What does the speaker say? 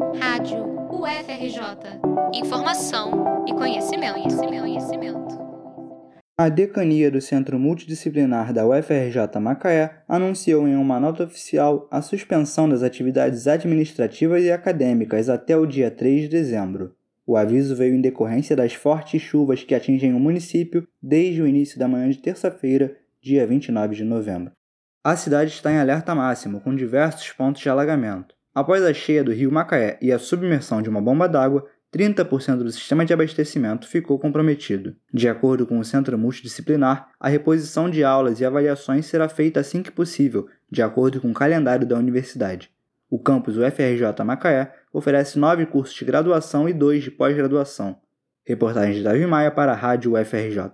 Rádio UFRJ. Informação e conhecimento, conhecimento, conhecimento. A decania do Centro Multidisciplinar da UFRJ Macaé anunciou em uma nota oficial a suspensão das atividades administrativas e acadêmicas até o dia 3 de dezembro. O aviso veio em decorrência das fortes chuvas que atingem o município desde o início da manhã de terça-feira, dia 29 de novembro. A cidade está em alerta máximo, com diversos pontos de alagamento. Após a cheia do rio Macaé e a submersão de uma bomba d'água, 30% do sistema de abastecimento ficou comprometido. De acordo com o Centro Multidisciplinar, a reposição de aulas e avaliações será feita assim que possível, de acordo com o calendário da universidade. O campus UFRJ Macaé oferece nove cursos de graduação e dois de pós-graduação. Reportagem de Davi Maia para a Rádio UFRJ.